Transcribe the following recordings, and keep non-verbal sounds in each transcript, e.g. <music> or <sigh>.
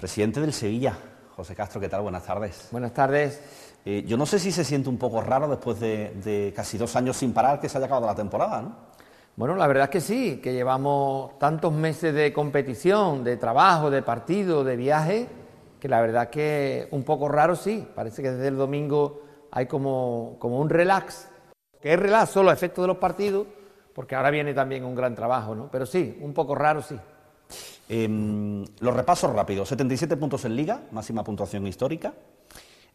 Presidente del Sevilla, José Castro, ¿qué tal? Buenas tardes. Buenas tardes. Eh, yo no sé si se siente un poco raro después de, casi dos años sin parar que se haya acabado la temporada, ¿no? Bueno, la verdad es que sí, que llevamos tantos meses de competición, de trabajo, de partido, de viaje, que la verdad es que un poco raro sí. Parece que desde el domingo hay como, como un relax, que es relax solo a efectos de los partidos, porque ahora viene también un gran trabajo, ¿no? Pero sí, un poco raro sí. Em, los repasos rápidos, 77 puntos en liga, máxima puntuación histórica,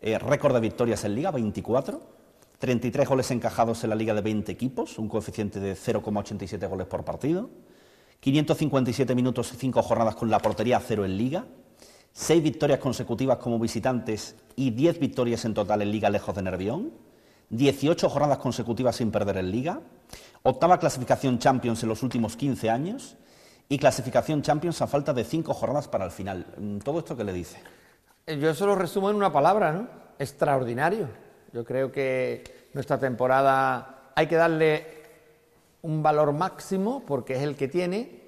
eh, récord de victorias en liga, 24, 33 goles encajados en la liga de 20 equipos, un coeficiente de 0,87 goles por partido, 557 minutos y 5 jornadas con la portería cero en liga, 6 victorias consecutivas como visitantes y 10 victorias en total en liga lejos de Nervión, 18 jornadas consecutivas sin perder en liga, octava clasificación Champions en los últimos 15 años, y clasificación Champions a falta de cinco jornadas para el final. Mm, ¿Todo esto qué le dice? Eh, yo eso lo resumo en una palabra, ¿no? Extraordinario. Yo creo que nuestra temporada hay que darle un valor máximo porque es el que tiene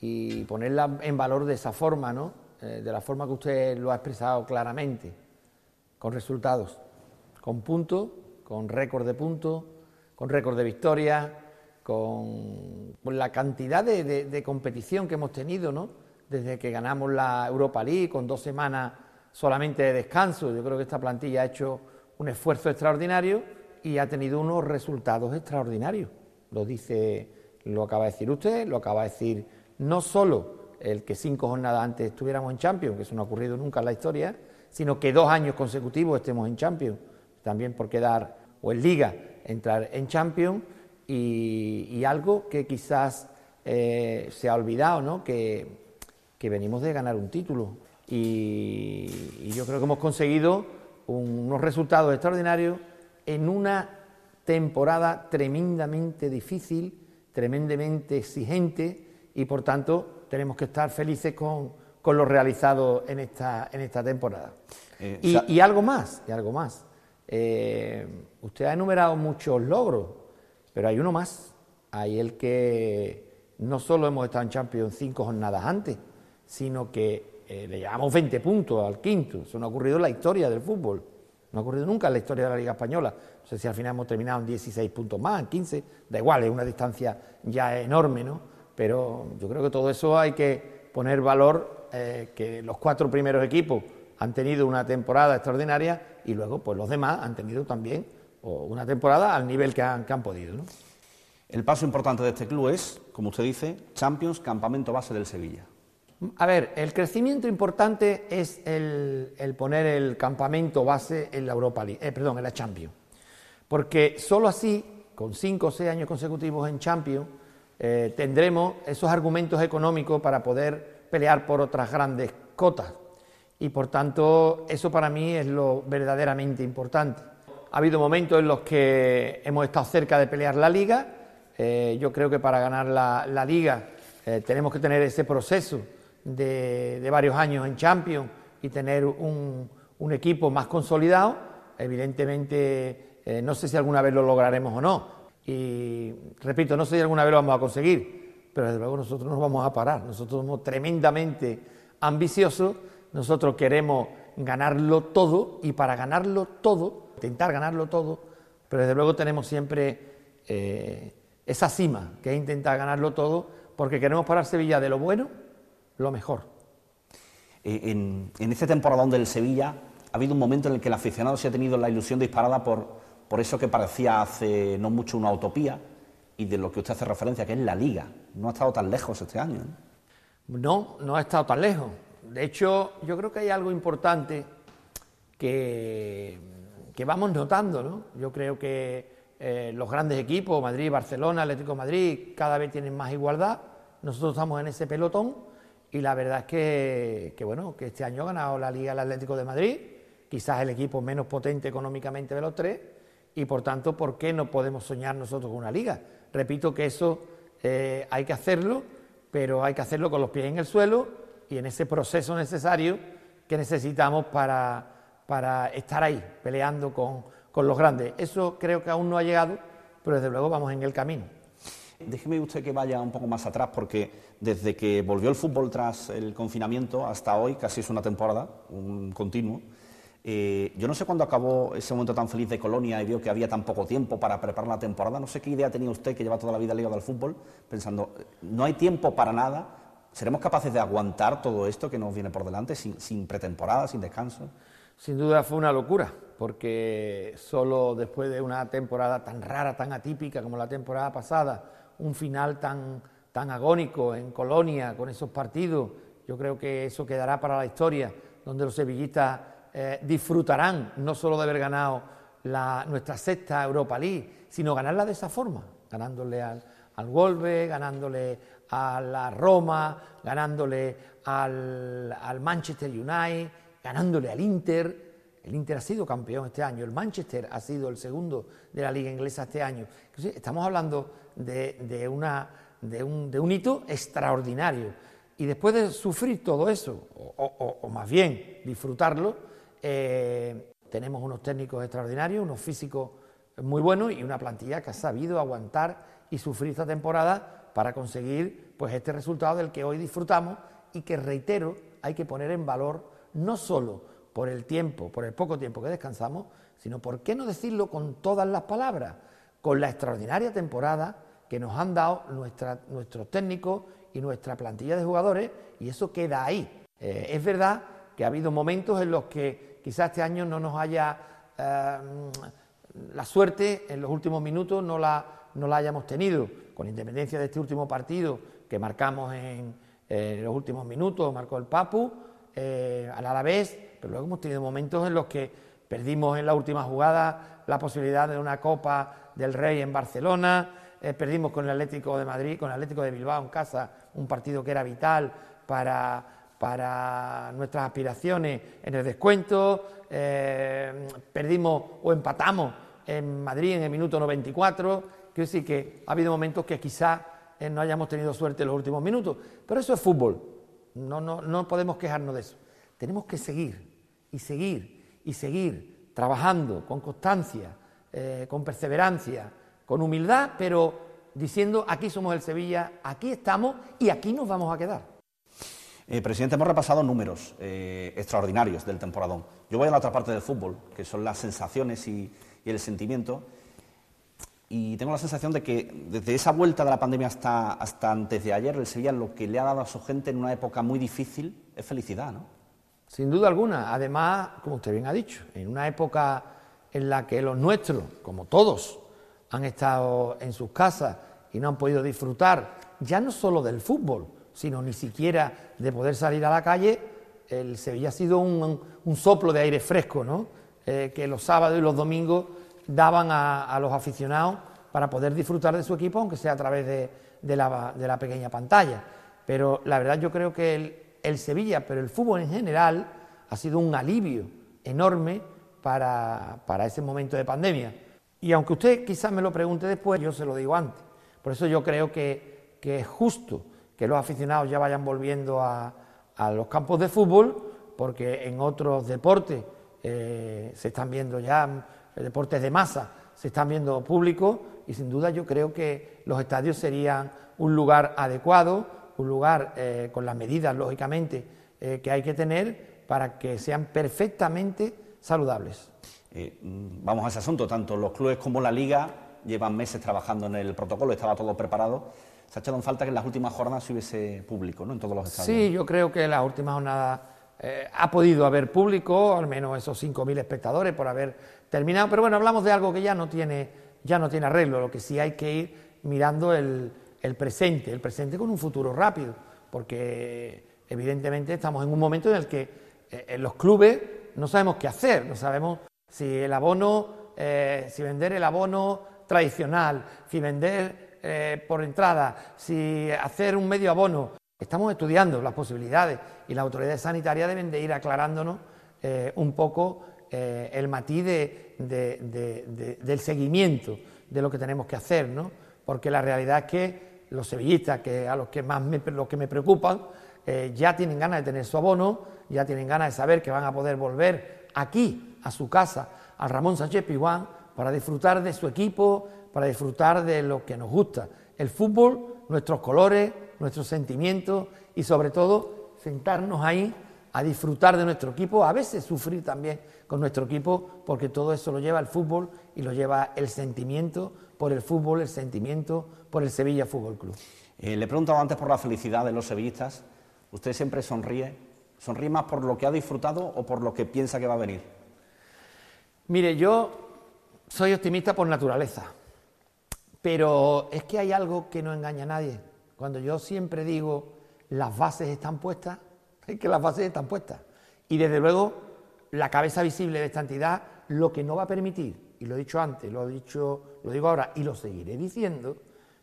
y ponerla en valor de esa forma, ¿no? Eh, de la forma que usted lo ha expresado claramente, con resultados, con puntos, con récord de puntos, con récord de victorias, con, la cantidad de, competición que hemos tenido, ¿no? Desde que ganamos la Europa League con dos semanas solamente de descanso. Yo creo que esta plantilla ha hecho un esfuerzo extraordinario y ha tenido unos resultados extraordinarios. Lo dice, lo acaba de decir usted, lo acaba de decir no solo el que cinco jornadas antes estuviéramos en Champions, que eso no ha ocurrido nunca en la historia, sino que dos años consecutivos estemos en Champions, también por quedar, o en Liga, entrar en Champions y, algo que quizás eh, se ha olvidado, ¿no? Que, venimos de ganar un título y, yo creo que hemos conseguido unos resultados extraordinarios en una temporada tremendamente difícil, tremendamente exigente y por tanto tenemos que estar felices con, con lo realizado en esta, en esta temporada. Eh, y, algo más, y algo más. Eh, usted ha enumerado muchos logros, pero hay uno más, hay el que no solo hemos estado en Champions cinco jornadas antes, sino que eh, le llevamos 20 puntos al quinto. Eso no ha ocurrido en la historia del fútbol. No ha ocurrido nunca en la historia de la Liga Española. No sé si al final hemos terminado en 16 puntos más, en 15, da igual, es una distancia ya enorme, ¿no? Pero yo creo que todo eso hay que poner valor, eh, que los cuatro primeros equipos han tenido una temporada extraordinaria y luego pues los demás han tenido también o una temporada al nivel que han, podido. ¿no? El paso importante de este club es, como usted dice, Champions, campamento base del Sevilla. A ver, el crecimiento importante es el, poner el campamento base en la Europa League, eh, perdón, en la Champions. Porque solo así, con cinco o seis años consecutivos en Champions, eh, tendremos esos argumentos económicos para poder pelear por otras grandes cotas. Y por tanto, eso para mí es lo verdaderamente importante. Ha habido momentos en los que hemos estado cerca de pelear la liga. Eh, yo creo que para ganar la, liga eh, tenemos que tener ese proceso de, varios años en Champions y tener un, equipo más consolidado. Evidentemente, eh, no sé si alguna vez lo lograremos o no. Y repito, no sé si alguna vez lo vamos a conseguir, pero desde luego nosotros no vamos a parar. Nosotros somos tremendamente ambiciosos. Nosotros queremos ganarlo todo y para ganarlo todo intentar ganarlo todo, pero desde luego tenemos siempre eh, esa cima, que es intentar ganarlo todo, porque queremos parar Sevilla de lo bueno, lo mejor. Eh, en, en este temporadón del Sevilla ha habido un momento en el que el aficionado se ha tenido la ilusión disparada por, por eso que parecía hace no mucho una utopía y de lo que usted hace referencia, que es la liga. No ha estado tan lejos este año. No, no ha estado tan lejos. De hecho, yo creo que hay algo importante que que vamos notando, ¿no? Yo creo que eh, los grandes equipos, Madrid, Barcelona, Atlético Madrid, cada vez tienen más igualdad. Nosotros estamos en ese pelotón y la verdad es que, que, bueno, que este año ha ganado la Liga el Atlético de Madrid, quizás el equipo menos potente económicamente de los tres, y por tanto, ¿por qué no podemos soñar nosotros con una liga? Repito que eso eh, hay que hacerlo, pero hay que hacerlo con los pies en el suelo y en ese proceso necesario que necesitamos para para estar ahí, peleando con, los grandes. Eso creo que aún no ha llegado, pero desde luego vamos en el camino. déjeme usted que vaya un poco más atrás, porque desde que volvió el fútbol tras el confinamiento hasta hoy, casi es una temporada, un continuo, eh, yo no sé cuándo acabó ese momento tan feliz de Colonia y vio que había tan poco tiempo para preparar la temporada. No sé qué idea tenía usted que lleva toda la vida ligado al fútbol, pensando, no hay tiempo para nada. ¿Seremos capaces de aguantar todo esto que nos viene por delante sin, pretemporada, sin descanso? Sin duda fue una locura, porque solo después de una temporada tan rara, tan atípica como la temporada pasada, un final tan, tan agónico en Colonia con esos partidos, yo creo que eso quedará para la historia, donde los sevillistas eh, disfrutarán no solo de haber ganado nuestra sexta Europa League, sino ganarla de esa forma, ganándole al, al Wolves, ganándole a la Roma, ganándole al, al, Manchester United, ganándole al Inter. El Inter ha sido campeón este año, el Manchester ha sido el segundo de la liga inglesa este año. Estamos hablando de, una, de, un, de un hito extraordinario. Y después de sufrir todo eso, o más bien disfrutarlo, eh, tenemos unos técnicos extraordinarios, unos físicos muy buenos y una plantilla que ha sabido aguantar y sufrir esta temporada para conseguir pues este resultado del que hoy disfrutamos y que reitero hay que poner en valor no solo por el tiempo, por el poco tiempo que descansamos, sino por qué no decirlo con todas las palabras, con la extraordinaria temporada que nos han dado nuestros técnicos y nuestra plantilla de jugadores y eso queda ahí. Eh, es verdad que ha habido momentos en los que quizás este año no nos haya eh, la suerte en los últimos minutos no la, no la hayamos tenido, con independencia de este último partido que marcamos en, los últimos minutos, marcó el Papu eh, al Alavés, pero luego hemos tenido momentos en los que perdimos en la última jugada la posibilidad de una Copa del Rey en Barcelona, eh, perdimos con el Atlético de Madrid, con el Atlético de Bilbao en casa, un partido que era vital para para nuestras aspiraciones en el descuento, eh, perdimos o empatamos en Madrid en el minuto 94, quiero decir que ha habido momentos que quizás eh, no hayamos tenido suerte en los últimos minutos, pero eso es fútbol, no, no, no podemos quejarnos de eso. Tenemos que seguir y seguir y seguir trabajando con constancia, eh, con perseverancia, con humildad, pero diciendo aquí somos el Sevilla, aquí estamos y aquí nos vamos a quedar. Eh, presidente, hemos repasado números extraordinarios del temporadón. Yo voy a la otra parte del fútbol, que son las sensaciones y, el sentimiento. Y tengo la sensación de que desde esa vuelta de la pandemia hasta, antes de ayer, el Sevilla lo que le ha dado a su gente en una época muy difícil es felicidad, ¿no? Sin duda alguna. Además, como usted bien ha dicho, en una época en la que los nuestros, como todos, han estado en sus casas y no han podido disfrutar ya no solo del fútbol, sino ni siquiera de poder salir a la calle, el Sevilla ha sido un, soplo de aire fresco, ¿no? Eh, que los sábados y los domingos daban a, los aficionados para poder disfrutar de su equipo, aunque sea a través de, la, pequeña pantalla. Pero la verdad yo creo que el, Sevilla, pero el fútbol en general, ha sido un alivio enorme para, ese momento de pandemia. Y aunque usted quizás me lo pregunte después, yo se lo digo antes. Por eso yo creo que, que es justo que los aficionados ya vayan volviendo a, los campos de fútbol, porque en otros deportes eh, se están viendo ya, deportes de masa, se están viendo públicos y sin duda yo creo que los estadios serían un lugar adecuado, un lugar eh, con las medidas, lógicamente, que hay que tener para que sean perfectamente saludables. Mm, vamos a ese asunto, tanto los clubes como la liga llevan meses trabajando en el protocolo, estaba todo preparado se ha echado en falta que en las últimas jornadas hubiese público, ¿no? En todos los estadios. Sí, yo creo que en las últimas jornadas eh, ha podido haber público, al menos esos 5.000 espectadores por haber terminado. Pero bueno, hablamos de algo que ya no tiene, ya no tiene arreglo, lo que sí hay que ir mirando el, presente, el presente con un futuro rápido, porque evidentemente estamos en un momento en el que eh, los clubes no sabemos qué hacer, no sabemos si el abono, eh, si vender el abono tradicional, si vender por entrada, si hacer un medio abono. Estamos estudiando las posibilidades y las autoridades sanitarias deben de ir aclarándonos eh, un poco eh, el matiz del seguimiento de lo que tenemos que hacer, ¿no? porque la realidad es que los sevillistas, que a los que más me, que me preocupan, ya tienen ganas de tener su abono, ya tienen ganas de saber que van a poder volver aquí, a su casa, al Ramón Sánchez Pijuán, para disfrutar de su equipo, para disfrutar de lo que nos gusta, el fútbol, nuestros colores, nuestros sentimientos y sobre todo sentarnos ahí a disfrutar de nuestro equipo, a veces sufrir también con nuestro equipo, porque todo eso lo lleva el fútbol y lo lleva el sentimiento por el fútbol, el sentimiento por el Sevilla Fútbol Club. Eh, le he preguntado antes por la felicidad de los sevillistas. ¿Usted siempre sonríe? ¿Sonríe más por lo que ha disfrutado o por lo que piensa que va a venir? Mire, yo soy optimista por naturaleza, pero es que hay algo que no engaña a nadie. Cuando yo siempre digo las bases están puestas, <laughs> es que las bases están puestas. Y desde luego la cabeza visible de esta entidad lo que no va a permitir, y lo he dicho antes, lo he dicho, lo digo ahora y lo seguiré diciendo,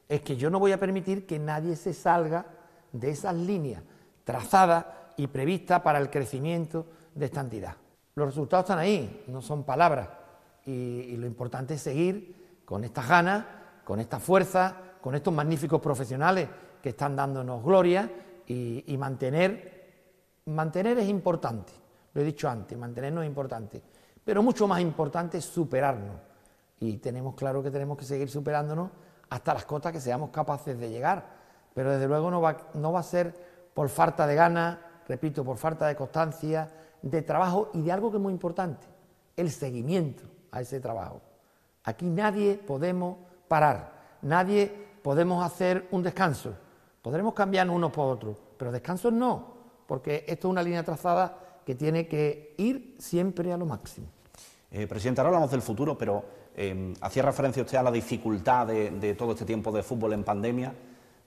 es que yo no voy a permitir que nadie se salga de esas líneas trazadas y previstas para el crecimiento de esta entidad. Los resultados están ahí, no son palabras, y, lo importante es seguir con estas ganas, con esta fuerza, con estos magníficos profesionales que están dándonos gloria y, mantener, mantener es importante, lo he dicho antes, mantenernos es importante, pero mucho más importante es superarnos. Y tenemos claro que tenemos que seguir superándonos hasta las cotas que seamos capaces de llegar, pero desde luego no va, no va a ser por falta de ganas, repito, por falta de constancia, de trabajo y de algo que es muy importante, el seguimiento a ese trabajo. Aquí nadie podemos parar, nadie podemos hacer un descanso. Podremos cambiar unos por otros, pero descansos no, porque esto es una línea trazada que tiene que ir siempre a lo máximo. Eh, presidente, ahora hablamos del futuro, pero eh, hacía referencia usted a la dificultad de, de, todo este tiempo de fútbol en pandemia.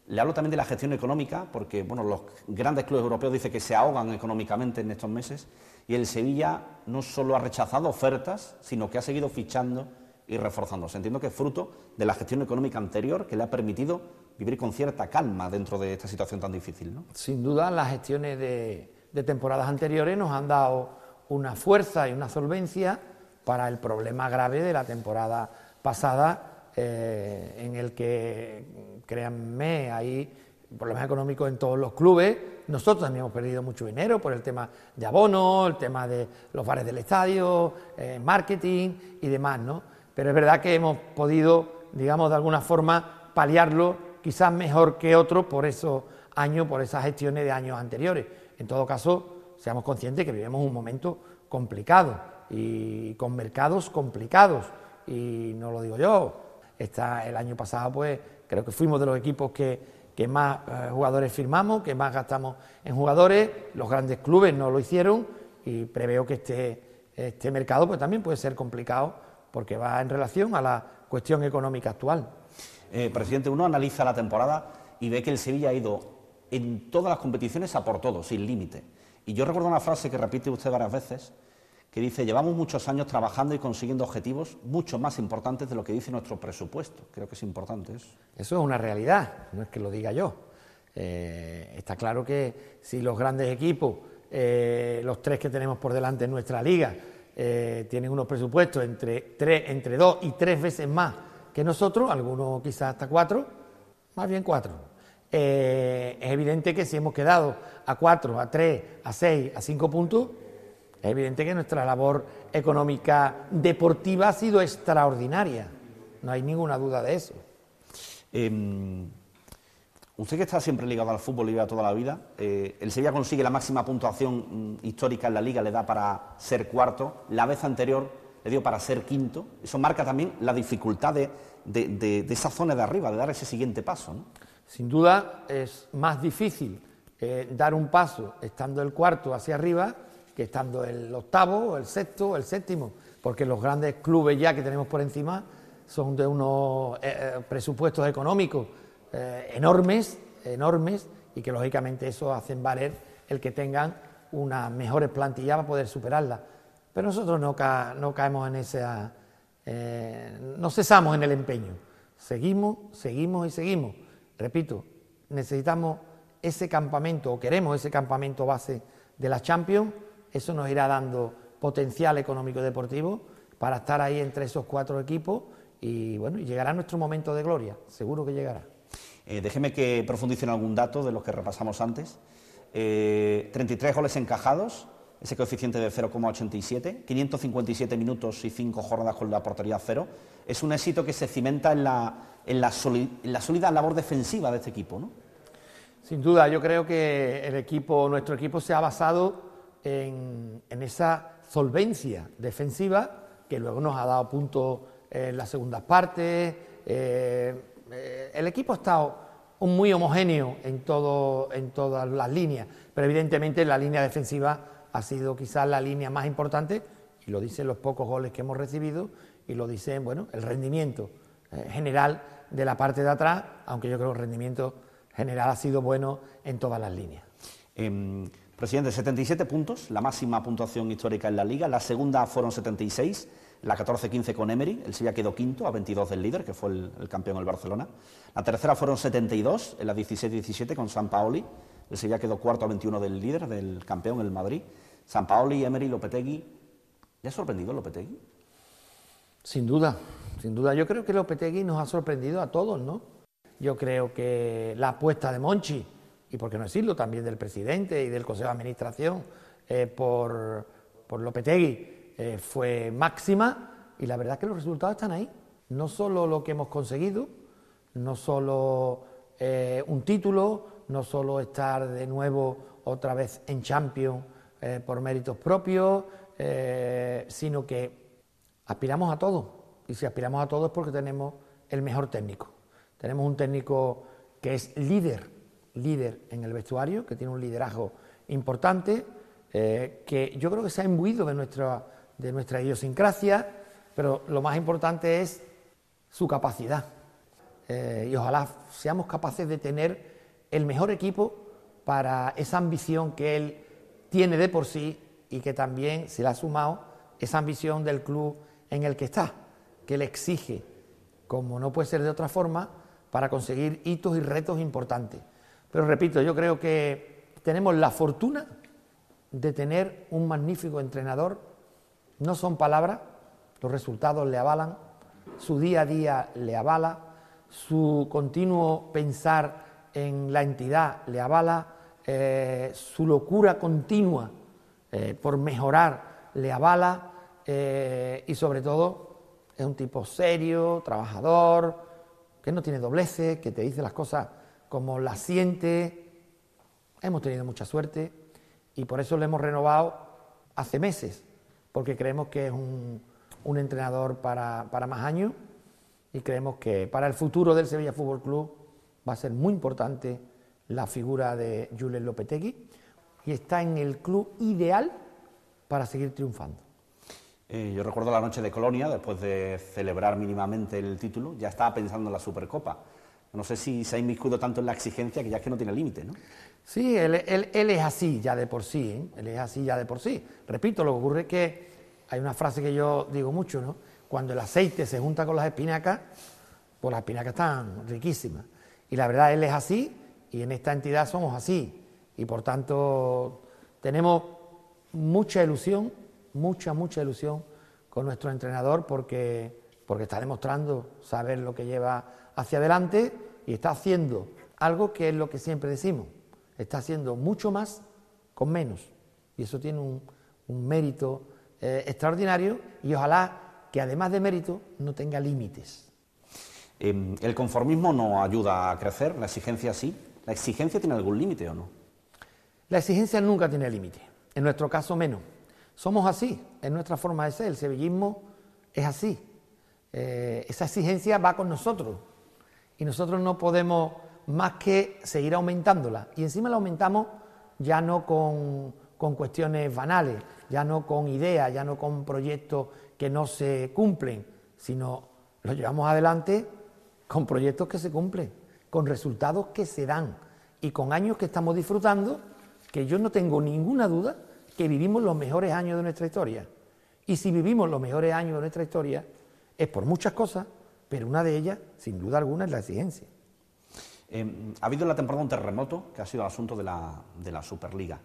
Le hablo también de la gestión económica, porque bueno, los grandes clubes europeos dicen que se ahogan económicamente en estos meses y el Sevilla no solo ha rechazado ofertas, sino que ha seguido fichando y reforzándose. Entiendo que es fruto de la gestión económica anterior que le ha permitido vivir con cierta calma dentro de esta situación tan difícil. ¿no? Sin duda, las gestiones de, temporadas anteriores nos han dado una fuerza y una solvencia para el problema grave de la temporada pasada, eh, en el que, créanme, hay problemas económicos en todos los clubes. Nosotros también hemos perdido mucho dinero por el tema de abono, el tema de los bares del estadio, eh, marketing y demás, ¿no? Pero es verdad que hemos podido, digamos, de alguna forma paliarlo quizás mejor que otros por esos años, por esas gestiones de años anteriores. En todo caso, seamos conscientes que vivimos un momento complicado y con mercados complicados. Y no lo digo yo, está el año pasado, pues creo que fuimos de los equipos que más eh, jugadores firmamos, que más gastamos en jugadores, los grandes clubes no lo hicieron y preveo que este, este mercado pues, también puede ser complicado porque va en relación a la cuestión económica actual. Eh, presidente, uno analiza la temporada y ve que el Sevilla ha ido en todas las competiciones a por todo, sin límite. Y yo recuerdo una frase que repite usted varias veces, que dice, llevamos muchos años trabajando y consiguiendo objetivos mucho más importantes de lo que dice nuestro presupuesto. Creo que es importante eso. Eso es una realidad, no es que lo diga yo. Eh, está claro que si los grandes equipos, eh, los tres que tenemos por delante en nuestra liga, eh, tienen unos presupuestos entre, tres, entre dos y tres veces más que nosotros, algunos quizás hasta cuatro, más bien cuatro. es evidente que si hemos quedado a cuatro, a tres, a seis, a cinco puntos, es evidente que nuestra labor económica deportiva ha sido extraordinaria, no hay ninguna duda de eso. Em, usted que está siempre ligado al fútbol y toda la vida, eh, el Sevilla consigue la máxima puntuación mm, histórica en la liga, le da para ser cuarto, la vez anterior le dio para ser quinto, eso marca también la dificultad de, esa zona de arriba, de dar ese siguiente paso. Sin duda es más difícil eh, dar un paso estando el cuarto hacia arriba que estando el octavo, el sexto, el séptimo, porque los grandes clubes ya que tenemos por encima son de unos eh, presupuestos económicos eh, enormes, enormes, y que lógicamente eso hacen valer el que tengan unas mejores plantillas para poder superarla. Pero nosotros no, caemos en esa, no cesamos en el empeño, seguimos, seguimos y seguimos. Repito, necesitamos ese campamento, o queremos ese campamento base de la Champions, eso nos irá dando potencial económico deportivo para estar ahí entre esos cuatro equipos y bueno, llegará nuestro momento de gloria, seguro que llegará. Eh, déjeme que profundice en algún dato de los que repasamos antes. 33 eh, goles encajados, ese coeficiente de 0,87, 557 minutos y 5 jornadas con la portería cero. Es un éxito que se cimenta en la, sólida labor defensiva de este equipo. Sin duda, yo creo que nuestro equipo se ha basado en, esa solvencia defensiva que luego nos ha dado puntos en las segundas partes. Eh, eh, el equipo ha estado muy homogéneo en, todo, en todas las líneas, pero evidentemente la línea defensiva ha sido quizás la línea más importante, y lo dicen los pocos goles que hemos recibido, y lo dicen, bueno, el rendimiento eh, general de la parte de atrás, aunque yo creo que el rendimiento general ha sido bueno en todas las líneas. Em, presidente, 77 puntos, la máxima puntuación histórica en la liga, la segunda fueron 76, la 14-15 con Emery, el Sevilla quedó quinto a 22 del líder, que fue el, el campeón del Barcelona, la tercera fueron 72, en la 16-17 con San Paoli, el Sevilla quedó cuarto a 21 del líder, del campeón, el Madrid. San Paoli, Emery, Lopetegui. ¿Le ha sorprendido Lopetegui? Sin duda, sin duda. Yo creo que Lopetegui nos ha sorprendido a todos, ¿no? Yo creo que la apuesta de Monchi, y por qué no decirlo también del presidente y del Consejo de Administración, eh, por, por, Lopetegui, eh, fue máxima y la verdad es que los resultados están ahí. No solo lo que hemos conseguido, no solo eh, un título, no solo estar de nuevo otra vez en Champions eh, por méritos propios, sino que aspiramos a todo. Y si aspiramos a todo es porque tenemos el mejor técnico. Tenemos un técnico que es líder, líder en el vestuario, que tiene un liderazgo importante, que yo creo que se ha imbuido de nuestra, de nuestra idiosincrasia, pero lo más importante es su capacidad. y ojalá seamos capaces de tener el mejor equipo para esa ambición que él tiene de por sí y que también se le ha sumado esa ambición del club en el que está, que le exige, como no puede ser de otra forma, para conseguir hitos y retos importantes. Pero repito, yo creo que tenemos la fortuna de tener un magnífico entrenador. No son palabras, los resultados le avalan, su día a día le avala, su continuo pensar en la entidad le avala, eh, su locura continua eh, por mejorar le avala eh, y sobre todo es un tipo serio, trabajador, que no tiene dobleces, que te dice las cosas como las siente. Hemos tenido mucha suerte y por eso le hemos renovado hace meses, porque creemos que es un, entrenador para, más años y creemos que para el futuro del Sevilla Fútbol Club va a ser muy importante la figura de Julen Lopetegui y está en el club ideal para seguir triunfando. Eh, yo recuerdo la noche de Colonia, después de celebrar mínimamente el título, ya estaba pensando en la Supercopa. No sé si se ha inmiscuido tanto en la exigencia que ya es que no tiene límite, ¿no? Sí, él, es así ya de por sí, ¿eh? él es así ya de por sí. Repito, lo que ocurre es que hay una frase que yo digo mucho, ¿no? Cuando el aceite se junta con las espinacas, pues las espinacas están riquísimas. Y la verdad, él es así y en esta entidad somos así. Y por tanto, tenemos mucha ilusión, mucha, mucha ilusión con nuestro entrenador porque, porque está demostrando saber lo que lleva hacia adelante y está haciendo algo que es lo que siempre decimos, está haciendo mucho más con menos. Y eso tiene un, mérito eh, extraordinario y ojalá que además de mérito no tenga límites. Em, el conformismo no ayuda a crecer, la exigencia sí. ¿La exigencia tiene algún límite o no? La exigencia nunca tiene límite, en nuestro caso menos. Somos así, es nuestra forma de ser, el sevillismo es así. Eh, esa exigencia va con nosotros y nosotros no podemos más que seguir aumentándola. Y encima la aumentamos ya no con, con cuestiones banales, ya no con ideas, ya no con proyectos que no se cumplen, sino lo llevamos adelante con proyectos que se cumplen, con resultados que se dan y con años que estamos disfrutando, que yo no tengo ninguna duda que vivimos los mejores años de nuestra historia. Y si vivimos los mejores años de nuestra historia, es por muchas cosas, pero una de ellas, sin duda alguna, es la exigencia. Em, ha habido en la temporada un terremoto que ha sido el asunto de la, Superliga.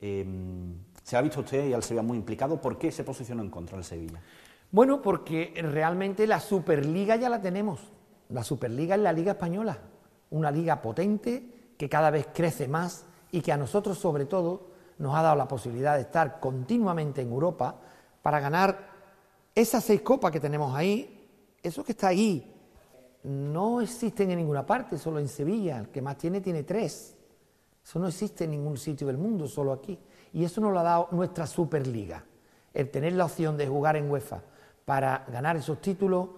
Em, ¿Se ha visto usted y al Sevilla muy implicado? ¿Por qué se posicionó en contra del Sevilla? Bueno, porque realmente la Superliga ya la tenemos. La Superliga es la Liga Española, una liga potente que cada vez crece más y que a nosotros sobre todo nos ha dado la posibilidad de estar continuamente en Europa para ganar esas seis copas que tenemos ahí, eso que está ahí, no existen en ninguna parte, solo en Sevilla, el que más tiene tiene tres. Eso no existe en ningún sitio del mundo, solo aquí. Y eso nos lo ha dado nuestra Superliga, el tener la opción de jugar en UEFA para ganar esos títulos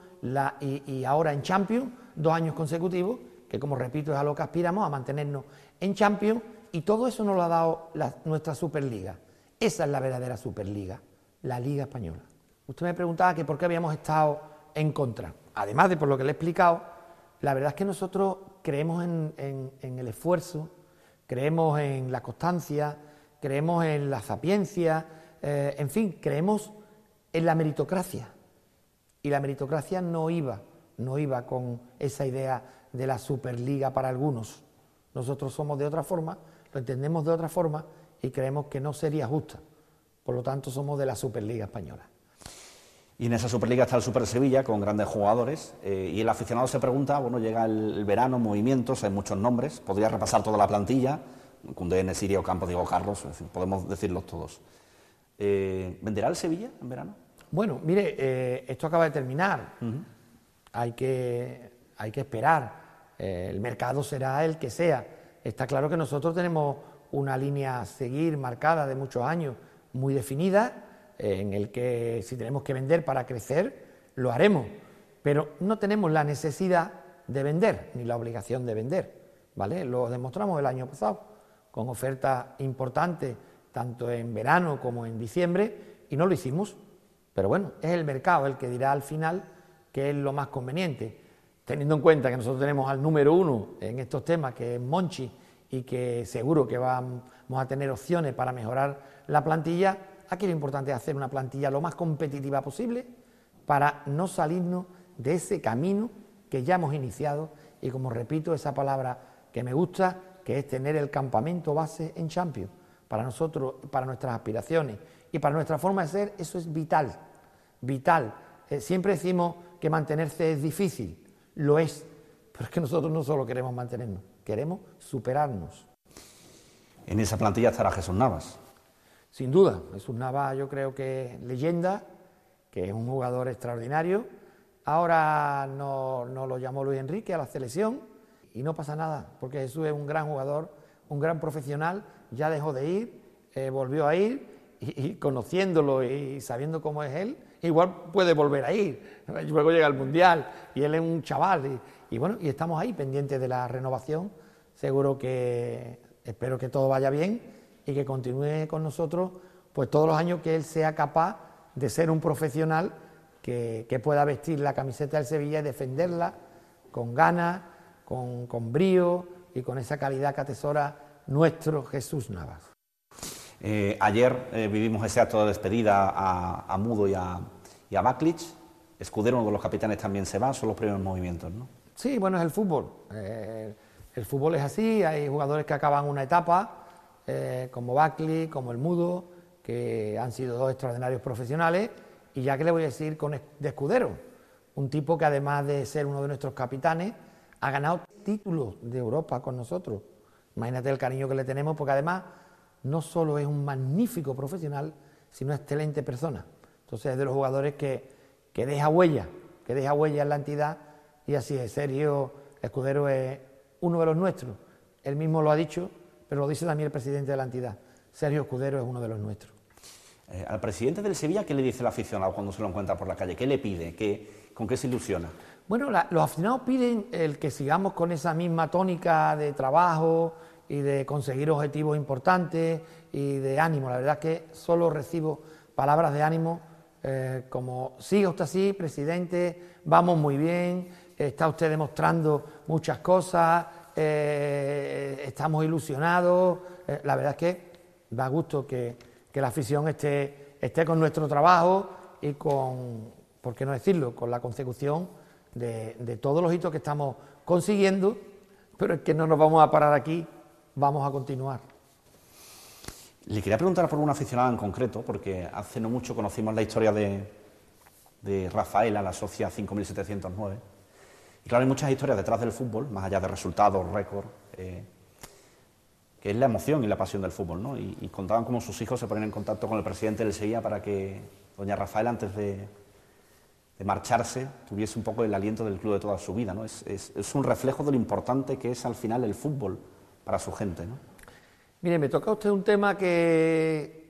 y, ahora en Champions, dos años consecutivos, que como repito es a lo que aspiramos, a mantenernos en Champions, y todo eso nos lo ha dado nuestra Superliga. Esa es la verdadera Superliga, la Liga Española. Usted me preguntaba que por qué habíamos estado en contra. Además de por lo que le he explicado, la verdad es que nosotros creemos en, el esfuerzo, creemos en la constancia, creemos en la sapiencia, eh, en fin, creemos en la meritocracia. Y la meritocracia no iba, no iba con esa idea de la Superliga para algunos. Nosotros somos de otra forma, lo entendemos de otra forma y creemos que no sería justa. Por lo tanto, somos de la Superliga Española. Y en esa Superliga está el Super Sevilla con grandes jugadores. Eh, y el aficionado se pregunta, bueno, llega el, verano, movimientos, hay muchos nombres, podría repasar toda la plantilla, Cundé, Nesiria, Ocampo, Diego Carlos, podemos decirlos todos. Eh, ¿Venderá el Sevilla en verano? Bueno, mire, eh, esto acaba de terminar. hay, que, hay que esperar. el mercado será el que sea. Está claro que nosotros tenemos una línea a seguir marcada de muchos años, muy definida en el que si tenemos que vender para crecer, lo haremos, pero no tenemos la necesidad de vender, ni la obligación de vender, ¿vale? Lo demostramos el año pasado, con ofertas importantes, tanto en verano como en diciembre, y no lo hicimos. Pero bueno, es el mercado el que dirá al final qué es lo más conveniente, teniendo en cuenta que nosotros tenemos al número uno en estos temas, que es Monchi, y que seguro que vamos a tener opciones para mejorar la plantilla, Aquí lo importante es hacer una plantilla lo más competitiva posible para no salirnos de ese camino que ya hemos iniciado y como repito esa palabra que me gusta, que es tener el campamento base en Champions. Para nosotros, para nuestras aspiraciones y para nuestra forma de ser, eso es vital, vital. Eh, siempre decimos que mantenerse es difícil, lo es, pero es que nosotros no solo queremos mantenernos, queremos superarnos. En esa plantilla estará Jesús Navas. Sin duda, es un Nava yo creo que leyenda, que es un jugador extraordinario. Ahora no, lo llamó Luis Enrique a la selección y no pasa nada, porque Jesús es un gran jugador, un gran profesional, ya dejó de ir, eh, volvió a ir y, conociéndolo y sabiendo cómo es él, igual puede volver a ir. <laughs> Luego llega el Mundial y él es un chaval y bueno, y estamos ahí pendientes de la renovación. Seguro que espero que todo vaya bien y que continúe con nosotros pues todos los años que él sea capaz de ser un profesional que, pueda vestir la camiseta del Sevilla y defenderla con ganas, con, brío y con esa calidad que atesora nuestro Jesús Navas. Eh, ayer eh, vivimos ese acto de despedida a, Mudo y a, y Escudero, uno de los capitanes, también se va, son los primeros movimientos, ¿no? Sí, bueno, es el fútbol. Eh, el fútbol es así, hay jugadores que acaban una etapa eh, como Buckley, como el Mudo, que han sido dos extraordinarios profesionales, y ya que le voy a decir con de escudero, un tipo que además de ser uno de nuestros capitanes, ha ganado títulos de Europa con nosotros. Imagínate el cariño que le tenemos, porque además no solo es un magnífico profesional, sino una excelente persona. Entonces es de los jugadores que, que deja huella, que deja huella en la entidad, y así es, Sergio Escudero es uno de los nuestros. Él mismo lo ha dicho, pero lo dice también el presidente de la entidad. Sergio Escudero es uno de los nuestros. Eh, al presidente del Sevilla, ¿qué le dice el aficionado cuando se lo encuentra por la calle? ¿Qué le pide? ¿Con qué se ilusiona? Bueno, los aficionados piden el que sigamos con esa misma tónica de trabajo y de conseguir objetivos importantes y de ánimo. La verdad es que solo recibo palabras de ánimo eh, como siga usted así, presidente, vamos muy bien, está usted demostrando muchas cosas, eh, estamos ilusionados. Eh, la verdad es que da gusto que, la afición esté, esté con nuestro trabajo y con, por qué no decirlo, con la consecución de, todos los hitos que estamos consiguiendo, pero es que no nos vamos a parar aquí, vamos a continuar. Le quería preguntar por un aficionado en concreto, porque hace no mucho conocimos la historia de, de Rafaela, la socia 5709 y claro, hay muchas historias detrás del fútbol, más allá de resultados, récords, eh, que es la emoción y la pasión del fútbol, ¿no? Y, contaban cómo sus hijos se ponían en contacto con el presidente del Sevilla para que doña Rafael, antes de, marcharse, tuviese un poco el aliento del club de toda su vida, ¿no? Es, un reflejo de lo importante que es al final el fútbol para su gente, ¿no? Mire, me toca usted un tema que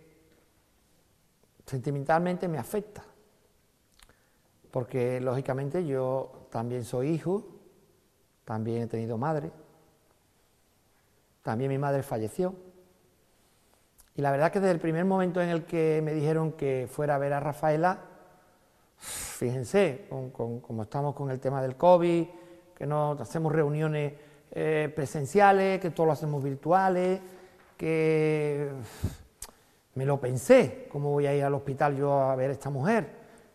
sentimentalmente me afecta, porque lógicamente yo también soy hijo, también he tenido madre, también mi madre falleció. Y la verdad que desde el primer momento en el que me dijeron que fuera a ver a Rafaela, fíjense, como estamos con el tema del COVID, que no hacemos reuniones eh, presenciales, que todo lo hacemos virtuales, que me lo pensé, cómo voy a ir al hospital yo a ver a esta mujer.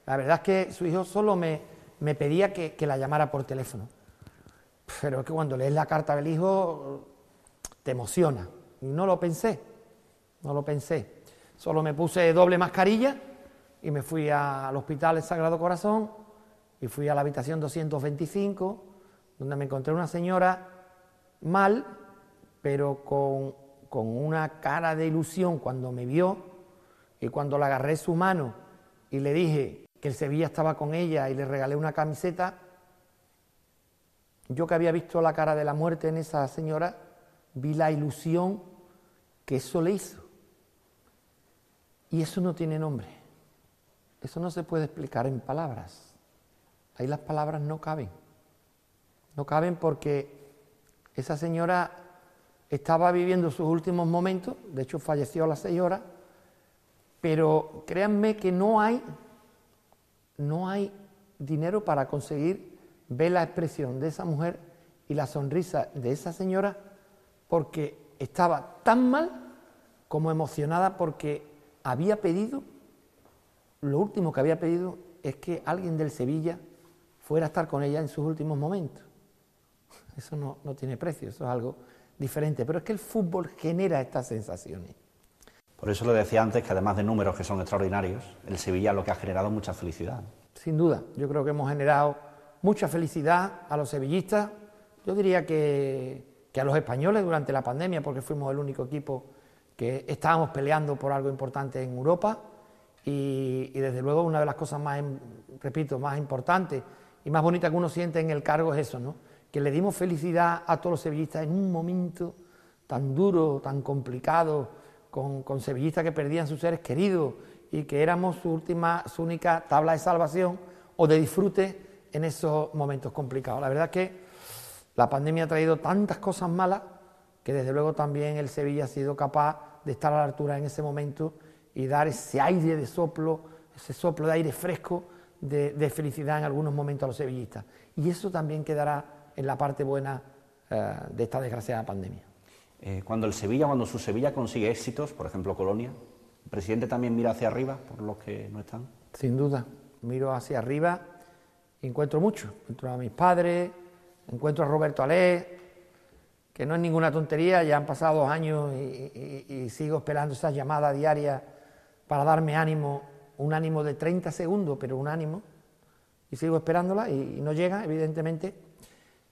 La verdad es que su hijo solo me, pedía que, que la llamara por teléfono. Pero es que cuando lees la carta del hijo, te emociona. No lo pensé, no lo pensé. Solo me puse doble mascarilla y me fui al Hospital del Sagrado Corazón y fui a la habitación 225, donde me encontré una señora mal, pero con, con una cara de ilusión cuando me vio y cuando le agarré su mano y le dije que el Sevilla estaba con ella y le regalé una camiseta, yo que había visto la cara de la muerte en esa señora, vi la ilusión que eso le hizo. Y eso no tiene nombre. Eso no se puede explicar en palabras. Ahí las palabras no caben. No caben porque esa señora estaba viviendo sus últimos momentos, de hecho falleció a las seis horas, pero créanme que no hay, no hay dinero para conseguir ver la expresión de esa mujer y la sonrisa de esa señora porque estaba tan mal como emocionada porque había pedido, lo último que había pedido es que alguien del Sevilla fuera a estar con ella en sus últimos momentos. Eso no, tiene precio, eso es algo diferente, pero es que el fútbol genera estas sensaciones. Por eso le decía antes que además de números que son extraordinarios, el Sevilla lo que ha generado mucha felicidad. Sin duda, yo creo que hemos generado mucha felicidad a los sevillistas. Yo diría que que a los españoles durante la pandemia, porque fuimos el único equipo que estábamos peleando por algo importante en Europa y, desde luego una de las cosas más, repito, más importantes y más bonitas que uno siente en el cargo es eso, ¿no? que le dimos felicidad a todos los sevillistas en un momento tan duro, tan complicado, con, sevillistas que perdían sus seres queridos y que éramos su última, su única tabla de salvación o de disfrute en esos momentos complicados. La verdad es que la pandemia ha traído tantas cosas malas que desde luego también el Sevilla ha sido capaz de estar a la altura en ese momento y dar ese aire de soplo, ese soplo de aire fresco de, felicidad en algunos momentos a los sevillistas. Y eso también quedará en la parte buena eh, de esta desgraciada pandemia. Eh, cuando el Sevilla, cuando su Sevilla consigue éxitos, por ejemplo Colonia, ¿el presidente también mira hacia arriba por los que no están? Sin duda, miro hacia arriba y encuentro mucho. Encuentro a mis padres, encuentro a Roberto Alé, que no es ninguna tontería, ya han pasado dos años y, sigo esperando esa llamada diaria para darme ánimo, un ánimo de 30 segundos, pero un ánimo, y sigo esperándola y, no llega, evidentemente,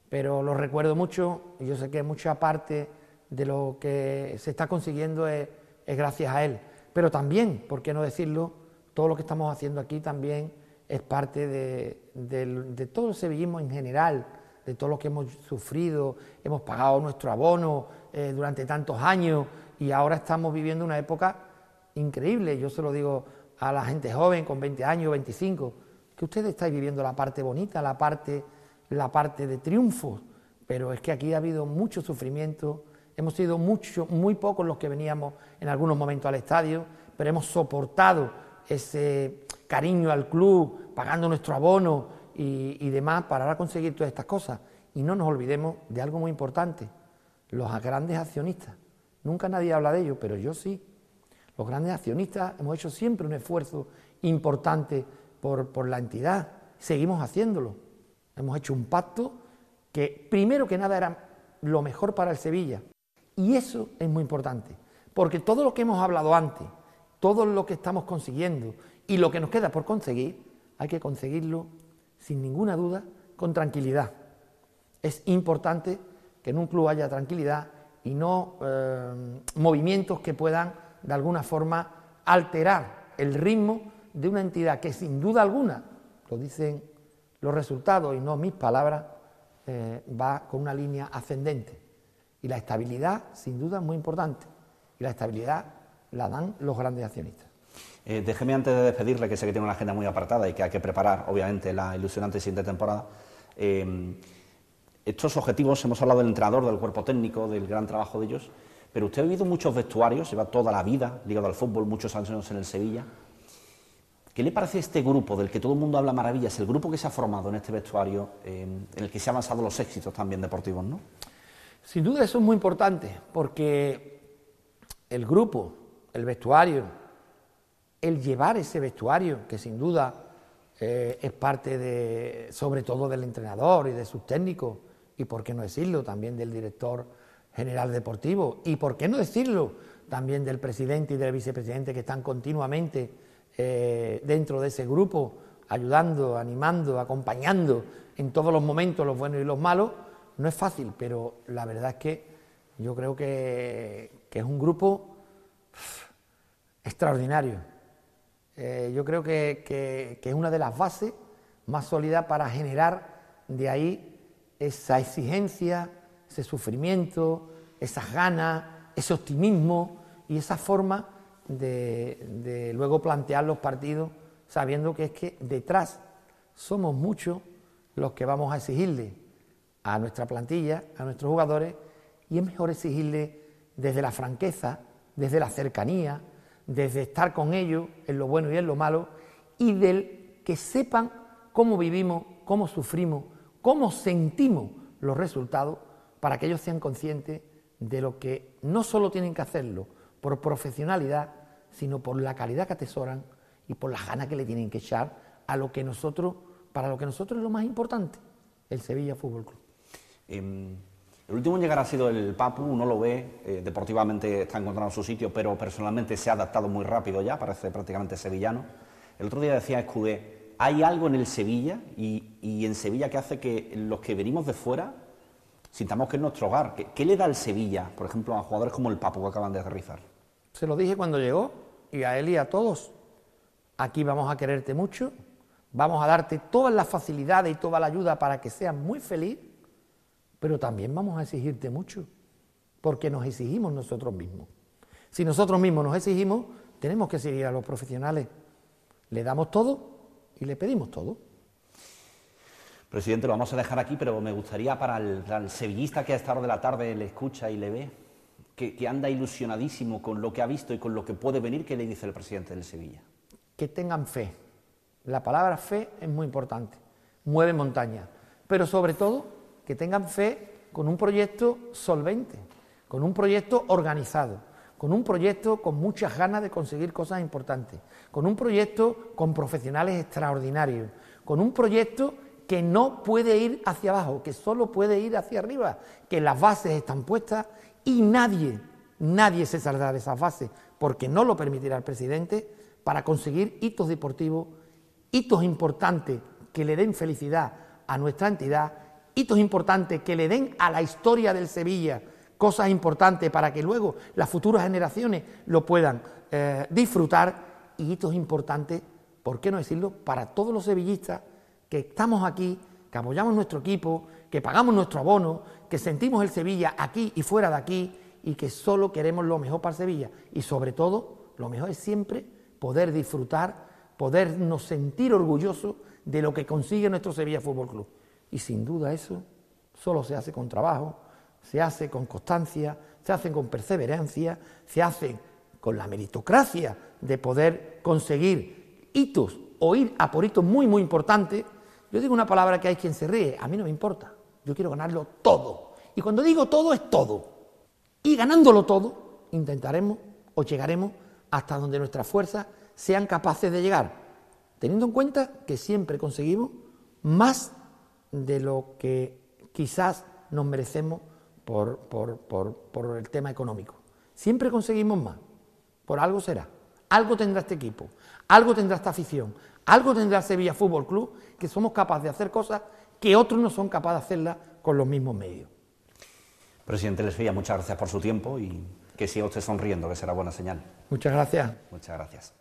pero lo recuerdo mucho y yo sé que mucha parte de lo que se está consiguiendo es, gracias a él. Pero también, ¿por qué no decirlo? Todo lo que estamos haciendo aquí también es parte de, de todo el sevillismo en general, de todo lo que hemos sufrido, hemos pagado nuestro abono eh, durante tantos años y ahora estamos viviendo una época increíble. Yo se lo digo a la gente joven con 20 años, 25, que ustedes estáis viviendo la parte bonita, la parte, la parte de triunfo, pero es que aquí ha habido mucho sufrimiento, hemos sido mucho, muy pocos los que veníamos en algunos momentos al estadio, pero hemos soportado ese cariño al club, pagando nuestro abono, y, demás para conseguir todas estas cosas. Y no nos olvidemos de algo muy importante, los grandes accionistas. Nunca nadie habla de ello, pero yo sí. Los grandes accionistas hemos hecho siempre un esfuerzo importante por, por la entidad. Seguimos haciéndolo. Hemos hecho un pacto que primero que nada era lo mejor para el Sevilla. Y eso es muy importante, porque todo lo que hemos hablado antes, todo lo que estamos consiguiendo y lo que nos queda por conseguir, hay que conseguirlo sin ninguna duda, con tranquilidad. Es importante que en un club haya tranquilidad y no eh, movimientos que puedan de alguna forma alterar el ritmo de una entidad que sin duda alguna, lo dicen los resultados y no mis palabras, eh, va con una línea ascendente. Y la estabilidad, sin duda, es muy importante. Y la estabilidad la dan los grandes accionistas. Eh, déjeme antes de despedirle, que sé que tiene una agenda muy apartada y que hay que preparar, obviamente, la ilusionante siguiente temporada. Eh, estos objetivos, hemos hablado del entrenador, del cuerpo técnico, del gran trabajo de ellos, pero usted ha vivido muchos vestuarios, lleva toda la vida ligado al fútbol, muchos años en el Sevilla. ¿Qué le parece este grupo del que todo el mundo habla maravillas, el grupo que se ha formado en este vestuario, en el que se han avanzado los éxitos también deportivos, ¿no? Sin duda eso es muy importante, porque el grupo, el vestuario, el llevar ese vestuario, que sin duda eh, es parte de, sobre todo del entrenador y de sus técnicos, y por qué no decirlo, también del director general deportivo, y por qué no decirlo, también del presidente y del vicepresidente que están continuamente eh, dentro de ese grupo, ayudando, animando, acompañando en todos los momentos, los buenos y los malos, no es fácil, pero la verdad es que yo creo que, es un grupo extraordinario. Eh, yo creo que, es una de las bases más sólidas para generar de ahí esa exigencia, ese sufrimiento, esas ganas, ese optimismo y esa forma de, luego plantear los partidos sabiendo que es que detrás somos muchos los que vamos a exigirle a nuestra plantilla, a nuestros jugadores, y es mejor exigirle desde la franqueza, desde la cercanía, desde estar con ellos en lo bueno y en lo malo, y del que sepan cómo vivimos, cómo sufrimos, cómo sentimos los resultados, para que ellos sean conscientes de lo que no solo tienen que hacerlo por profesionalidad, sino por la calidad que atesoran y por las ganas que le tienen que echar a lo que nosotros, para lo que nosotros es lo más importante, el Sevilla Fútbol Club. Em, el último en llegar ha sido el Papu, uno lo ve, eh, deportivamente está encontrando su sitio, pero personalmente se ha adaptado muy rápido ya, parece prácticamente sevillano. El otro día decía Escudé, hay algo en el Sevilla y, en Sevilla que hace que los que venimos de fuera sintamos que es nuestro hogar. ¿Qué, ¿Qué, le da el Sevilla, por ejemplo, a jugadores como el Papu que acaban de aterrizar? Se lo dije cuando llegó, y a él y a todos, aquí vamos a quererte mucho, vamos a darte todas las facilidades y toda la ayuda para que seas muy feliz, pero también vamos a exigirte mucho, porque nos exigimos nosotros mismos. Si nosotros mismos nos exigimos, tenemos que seguir a los profesionales. Le damos todo y le pedimos todo. Presidente, lo vamos a dejar aquí, pero me gustaría para el, para el sevillista que a esta hora de la tarde le escucha y le ve, que, anda ilusionadísimo con lo que ha visto y con lo que puede venir, ¿qué le dice el presidente del Sevilla? Que tengan fe. La palabra fe es muy importante, mueve montañas, pero sobre todo que tengan fe con un proyecto solvente, con un proyecto organizado, con un proyecto con muchas ganas de conseguir cosas importantes, con un proyecto con profesionales extraordinarios, con un proyecto que no puede ir hacia abajo, que solo puede ir hacia arriba, que las bases están puestas y nadie, nadie se saldrá de esa fase, porque no lo permitirá el presidente, para conseguir hitos deportivos, hitos importantes que le den felicidad a nuestra entidad, hitos importantes que le den a la historia del Sevilla cosas importantes para que luego las futuras generaciones lo puedan eh, disfrutar y hitos importantes, ¿por qué no decirlo?, para todos los sevillistas que estamos aquí, que apoyamos nuestro equipo, que pagamos nuestro abono, que sentimos el Sevilla aquí y fuera de aquí y que solo queremos lo mejor para Sevilla. Y sobre todo, lo mejor es siempre poder disfrutar, podernos sentir orgullosos de lo que consigue nuestro Sevilla Fútbol Club. Y sin duda eso solo se hace con trabajo, se hace con constancia, se hace con perseverancia, se hace con la meritocracia de poder conseguir hitos o ir a por hitos muy, muy importantes. Yo digo una palabra que hay quien se ríe, a mí no me importa. Yo quiero ganarlo todo. Y cuando digo todo, es todo. Y ganándolo todo, intentaremos o llegaremos hasta donde nuestras fuerzas sean capaces de llegar, teniendo en cuenta que siempre conseguimos más de lo que quizás nos merecemos por, por, el tema económico. Siempre conseguimos más. Por algo será. Algo tendrá este equipo, algo tendrá esta afición, algo tendrá Sevilla Fútbol Club, que somos capaces de hacer cosas que otros no son capaces de hacerla con los mismos medios. Presidente Lesfía, muchas gracias por su tiempo y que siga usted sonriendo, que será buena señal. Muchas gracias. Muchas gracias.